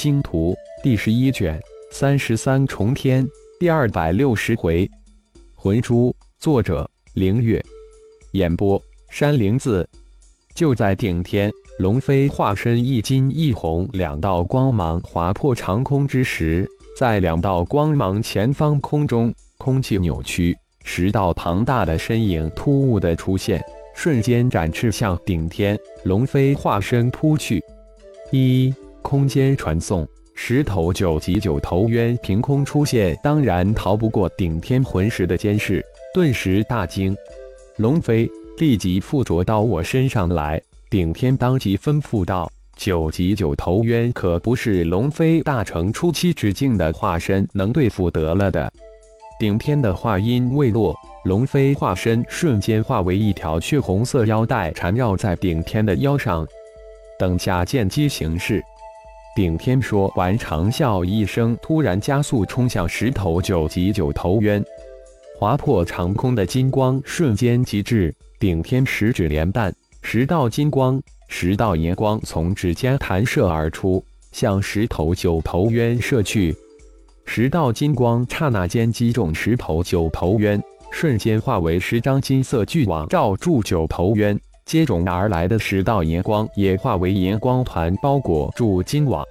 星图》第十一卷三十三重天第二百六十回，魂珠。作者：凌月。演播：山灵子。就在顶天龙飞化身一金一红两道光芒划破长空之时，在两道光芒前方空中，空气扭曲，十道庞大的身影突兀的出现，瞬间展翅向顶天龙飞化身扑去。一空间传送，十头九级九头渊凭空出现，当然逃不过顶天魂石的监视，顿时大惊。龙飞立即附着到我身上来。顶天当即吩咐道：“九级九头渊可不是龙飞大成初期之境的化身能对付得了的。”顶天的话音未落，龙飞化身瞬间化为一条血红色腰带，缠绕在顶天的腰上。等下见机行事。顶天说完，长啸一声，突然加速冲向十头九级九头渊，划破长空的金光瞬间极致。顶天十指连弹，十道金光、十道银光从指尖弹射而出，向十头九头渊射去。十道金光刹那间击中十头九头渊，瞬间化为十张金色巨网罩住九头渊。接踵而来的十道银光也化为银光团，包裹住金网。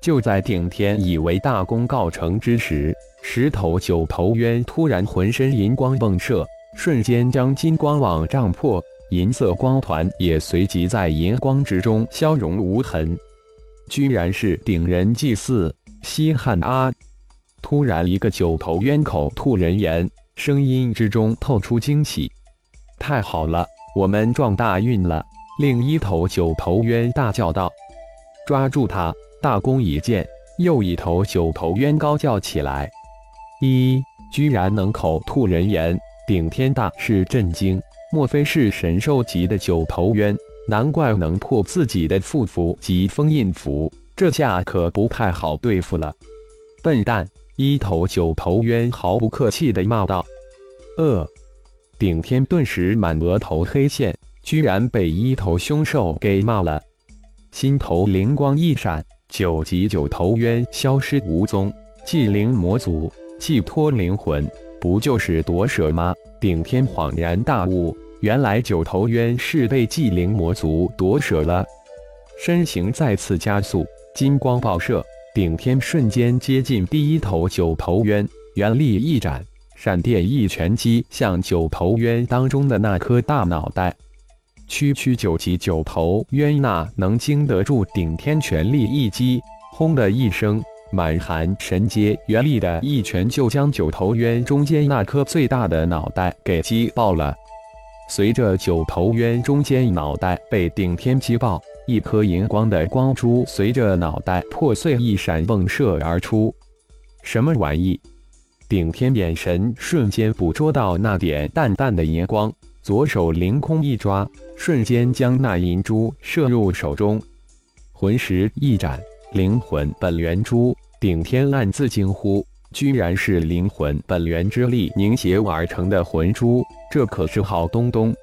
就在顶天以为大功告成之时，十头九头渊突然浑身银光迸射，瞬间将金光网胀破，银色光团也随即在银光之中消融无痕。居然是顶人祭祀西汉啊！突然，一个九头渊口吐人言，声音之中透出惊喜：“太好了！”我们撞大运了！另一头九头渊大叫道：“抓住他！大功已见！”又一头九头渊高叫起来：“一，居然能口吐人言！”顶天大是震惊，莫非是神兽级的九头渊？难怪能破自己的附符及封印符，这下可不太好对付了！笨蛋！一头九头渊毫不客气地骂道：“呃。”顶天顿时满额头黑线，居然被一头凶兽给骂了，心头灵光一闪，九级九头渊消失无踪。祭灵魔族寄托灵魂，不就是夺舍吗？顶天恍然大悟，原来九头渊是被祭灵魔族夺舍了。身形再次加速，金光爆射，顶天瞬间接近第一头九头渊，原力一展。闪电一拳击向九头渊当中的那颗大脑袋，区区九级九头渊那能经得住顶天全力一击？轰的一声，满含神阶原力的一拳就将九头渊中间那颗最大的脑袋给击爆了。随着九头渊中间脑袋被顶天击爆，一颗银光的光珠随着脑袋破碎一闪迸射而出。什么玩意？顶天眼神瞬间捕捉到那点淡淡的银光，左手凌空一抓，瞬间将那银珠射入手中。魂石一展，灵魂本源珠。顶天暗自惊呼：居然是灵魂本源之力凝结而成的魂珠，这可是好东东。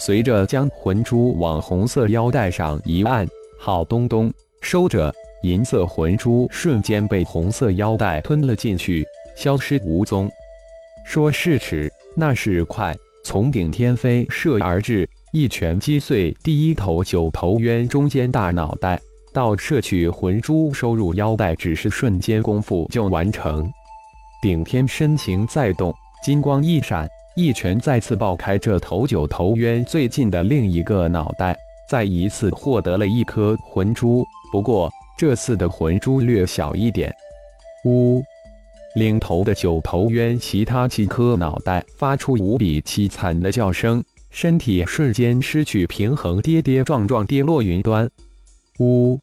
随着将魂珠往红色腰带上一按，好东东收着。银色魂珠瞬间被红色腰带吞了进去。消失无踪。说是迟，那是快，从顶天飞射而至，一拳击碎第一头九头渊中间大脑袋，到摄取魂珠收入腰带，只是瞬间功夫就完成。顶天身形再动，金光一闪，一拳再次爆开这头九头渊最近的另一个脑袋，再一次获得了一颗魂珠。不过这次的魂珠略小一点。呜。领头的九头渊，其他几颗脑袋发出无比凄惨的叫声，身体瞬间失去平衡，跌跌撞撞跌落云端。呜！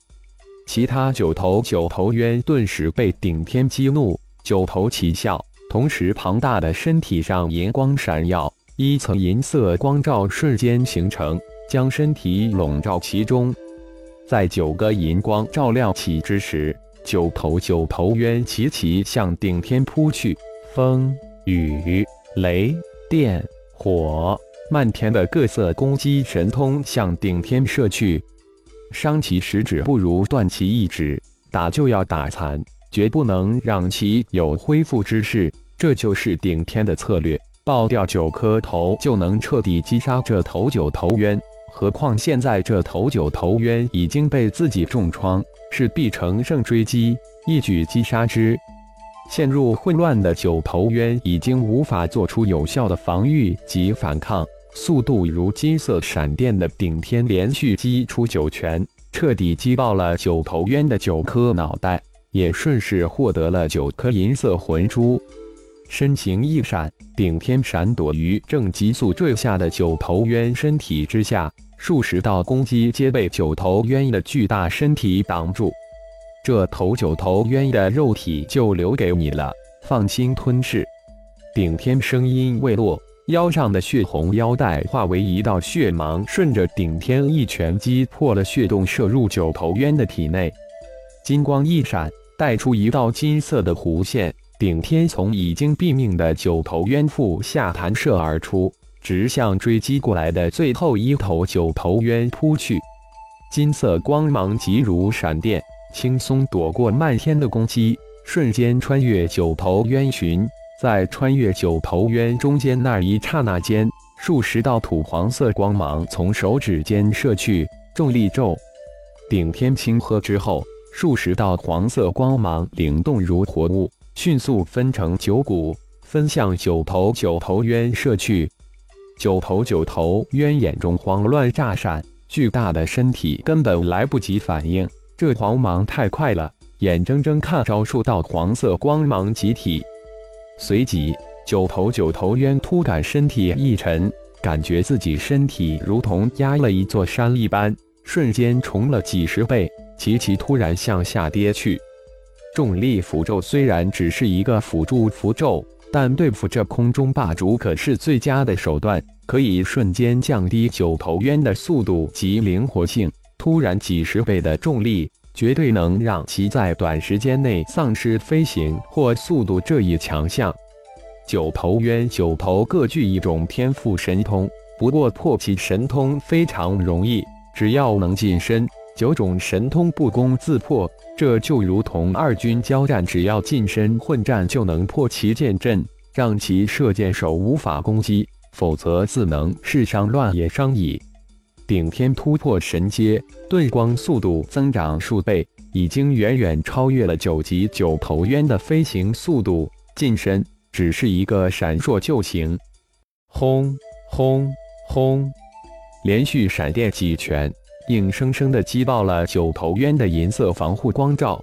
其他九头九头渊顿时被顶天激怒，九头齐笑，同时庞大的身体上银光闪耀，一层银色光罩瞬间形成，将身体笼罩其中。在九个银光照亮起之时。九头九头渊齐齐向顶天扑去，风、雨、雷、电、火，漫天的各色攻击神通向顶天射去。伤其十指不如断其一指，打就要打残，绝不能让其有恢复之势。这就是顶天的策略，爆掉九颗头就能彻底击杀这头九头渊。何况现在这头九头渊已经被自己重创，势必乘胜追击，一举击杀之。陷入混乱的九头渊已经无法做出有效的防御及反抗，速度如金色闪电的顶天连续击出九拳，彻底击爆了九头渊的九颗脑袋，也顺势获得了九颗银色魂珠。身形一闪，顶天闪躲于正急速坠下的九头渊身体之下，数十道攻击皆被九头渊的巨大身体挡住。这头九头渊的肉体就留给你了，放心吞噬。顶天声音未落，腰上的血红腰带化为一道血芒，顺着顶天一拳击破了血洞，射入九头渊的体内。金光一闪，带出一道金色的弧线，顶天从已经毙命的九头渊腹下弹射而出，直向追击过来的最后一头九头渊扑去。金色光芒急如闪电。轻松躲过漫天的攻击，瞬间穿越九头渊群，在穿越九头渊中间那一刹那间，数十道土黄色光芒从手指间射去。重力咒，顶天轻喝之后，数十道黄色光芒灵动如活物，迅速分成九股，分向九头九头渊射去。九头九头渊眼中慌乱炸闪，巨大的身体根本来不及反应。这黄芒太快了，眼睁睁看着数道黄色光芒集体。随即，九头九头渊突感身体一沉，感觉自己身体如同压了一座山一般，瞬间重了几十倍，齐齐突然向下跌去。重力符咒虽然只是一个辅助符咒，但对付这空中霸主可是最佳的手段，可以瞬间降低九头渊的速度及灵活性。突然几十倍的重力，绝对能让其在短时间内丧失飞行或速度这一强项。九头渊、九头各具一种天赋神通，不过破其神通非常容易，只要能近身，九种神通不攻自破。这就如同二军交战，只要近身混战就能破其剑阵，让其射箭手无法攻击，否则自能是伤乱也伤矣。顶天突破神阶，遁光速度增长数倍，已经远远超越了九级九头渊的飞行速度。近身只是一个闪烁就行。轰轰轰！连续闪电几拳，硬生生的击爆了九头渊的银色防护光罩，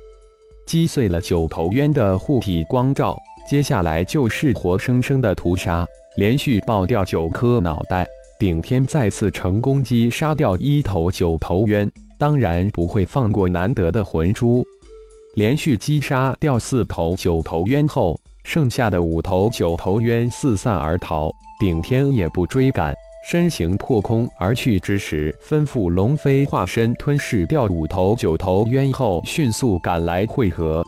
击碎了九头渊的护体光罩。接下来就是活生生的屠杀，连续爆掉九颗脑袋。顶天再次成功击杀掉一头九头渊，当然不会放过难得的魂珠。连续击杀掉四头九头渊后，剩下的五头九头渊四散而逃。顶天也不追赶，身形破空而去之时，吩咐龙飞化身吞噬掉五头九头渊后，迅速赶来汇合。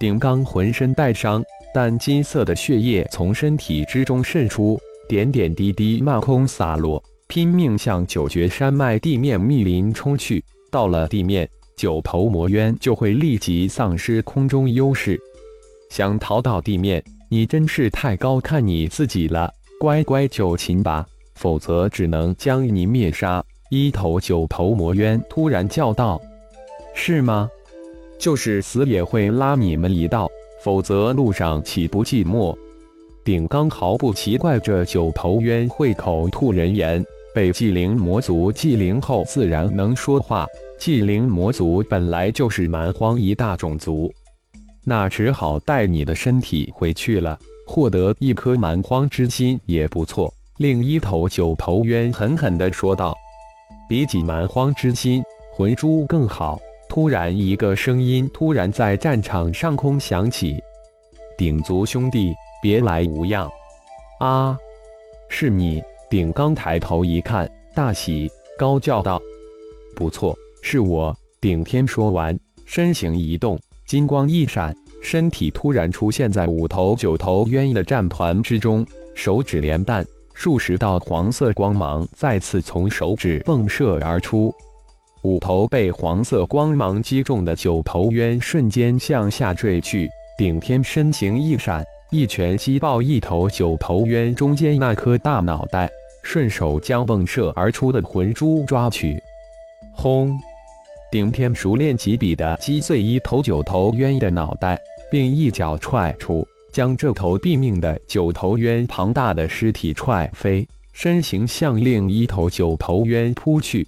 顶刚浑身带伤，但金色的血液从身体之中渗出。点点滴滴漫空洒落，拼命向九绝山脉地面密林冲去。到了地面，九头魔渊就会立即丧失空中优势。想逃到地面，你真是太高看你自己了。乖乖就擒吧，否则只能将你灭杀。一头九头魔渊突然叫道：“是吗？就是死也会拉你们一道，否则路上岂不寂寞？”顶刚毫不奇怪，这九头渊会口吐人言，被祭灵魔族祭灵后自然能说话。祭灵魔族本来就是蛮荒一大种族，那只好带你的身体回去了，获得一颗蛮荒之心也不错。另一头九头渊狠狠地说道：“比起蛮荒之心，魂珠更好。”突然，一个声音突然在战场上空响起：“鼎族兄弟。”别来无恙！啊，是你！鼎刚抬头一看，大喜，高叫道：“不错，是我！”顶天说完，身形一动，金光一闪，身体突然出现在五头九头渊的战团之中，手指连弹，数十道黄色光芒再次从手指迸射而出。五头被黄色光芒击中的九头渊瞬间向下坠去。顶天身形一闪，一拳击爆一头九头渊中间那颗大脑袋，顺手将迸射而出的魂珠抓取。轰！顶天熟练几笔的击碎一头九头渊的脑袋，并一脚踹出，将这头毙命的九头渊庞大的尸体踹飞，身形向另一头九头渊扑去。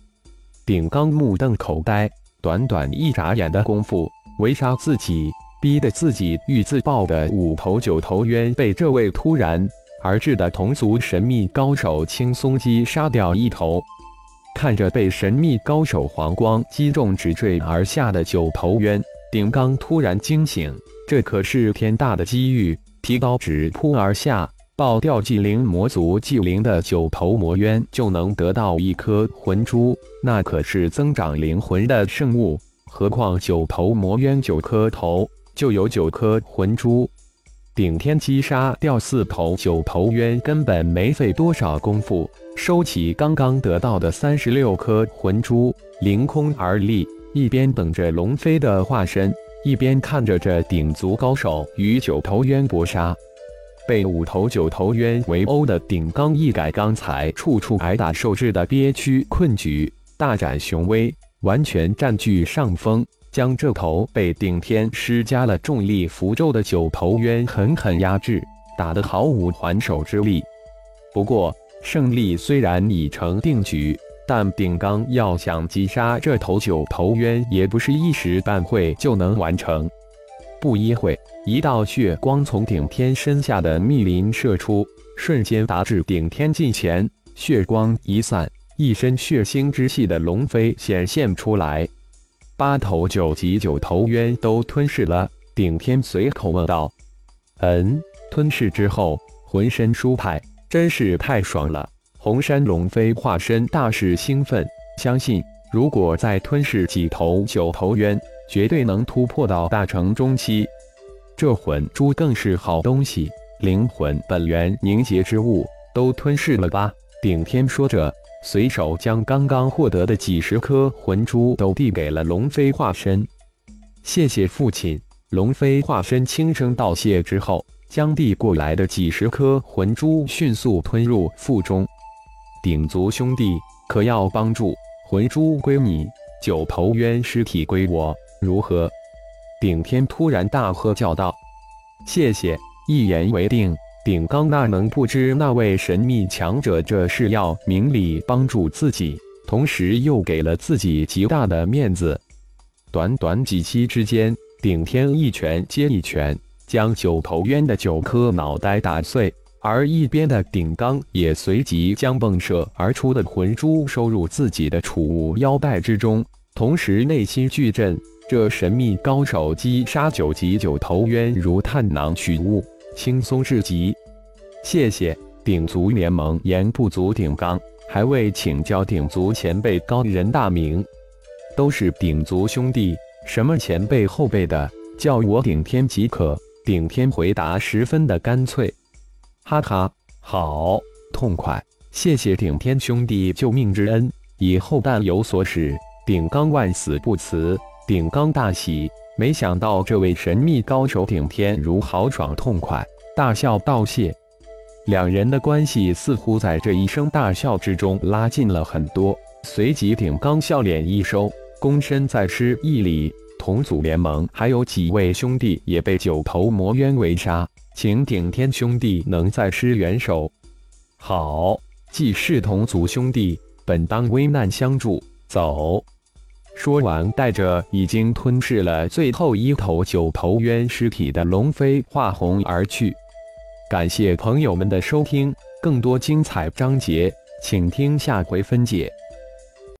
顶刚目瞪口呆，短短一眨眼的功夫，围杀自己。逼得自己欲自爆的五头九头渊被这位突然而至的同族神秘高手轻松击杀掉一头。看着被神秘高手黄光击中直坠而下的九头渊，顶刚突然惊醒，这可是天大的机遇！提刀直扑而下，爆掉纪灵魔族纪灵的九头魔渊，就能得到一颗魂珠，那可是增长灵魂的圣物。何况九头魔渊九颗头。就有九颗魂珠，顶天击杀掉四头九头渊，根本没费多少功夫，收起刚刚得到的三十六颗魂珠，凌空而立，一边等着龙飞的化身，一边看着这顶族高手与九头渊搏杀。被五头九头渊围殴的顶刚一改刚才处处挨打受制的憋屈困局，大展雄威，完全占据上风。将这头被顶天施加了重力符咒的九头渊狠狠压制，打得毫无还手之力。不过，胜利虽然已成定局，但顶刚要想击杀这头九头渊，也不是一时半会就能完成。不一会，一道血光从顶天身下的密林射出，瞬间达至顶天近前。血光一散，一身血腥之气的龙飞显现出来。八头九级九头渊都吞噬了，顶天随口问道：“嗯，吞噬之后浑身舒坦，真是太爽了。”红山龙飞化身大是兴奋，相信如果再吞噬几头九头渊，绝对能突破到大成中期。这魂珠更是好东西，灵魂本源凝结之物都吞噬了吧？顶天说着。随手将刚刚获得的几十颗魂珠都递给了龙飞化身，谢谢父亲。龙飞化身轻声道谢之后，将递过来的几十颗魂珠迅速吞入腹中。鼎族兄弟，可要帮助？魂珠归你，九头渊尸体归我，如何？顶天突然大喝叫道：“谢谢！”一言为定。顶刚那能不知那位神秘强者这是要明里帮助自己，同时又给了自己极大的面子。短短几息之间，顶天一拳接一拳，将九头渊的九颗脑袋打碎，而一边的顶刚也随即将迸射而出的魂珠收入自己的储物腰带之中，同时内心巨震：这神秘高手击杀九级九头渊如探囊取物。轻松至极，谢谢鼎族联盟言不足鼎刚，还未请教鼎族前辈高人大名，都是鼎族兄弟，什么前辈后辈的，叫我顶天即可。顶天回答十分的干脆，哈哈，好痛快，谢谢顶天兄弟救命之恩，以后但有所使，顶刚万死不辞。顶刚大喜。没想到这位神秘高手顶天如豪爽痛快，大笑道谢。两人的关系似乎在这一声大笑之中拉近了很多。随即顶刚笑脸一收，躬身再施一礼。同组联盟还有几位兄弟也被九头魔渊围杀，请顶天兄弟能再施援手。好，既是同族兄弟，本当危难相助。走。说完，带着已经吞噬了最后一头九头渊尸体的龙飞化红而去。感谢朋友们的收听，更多精彩章节，请听下回分解。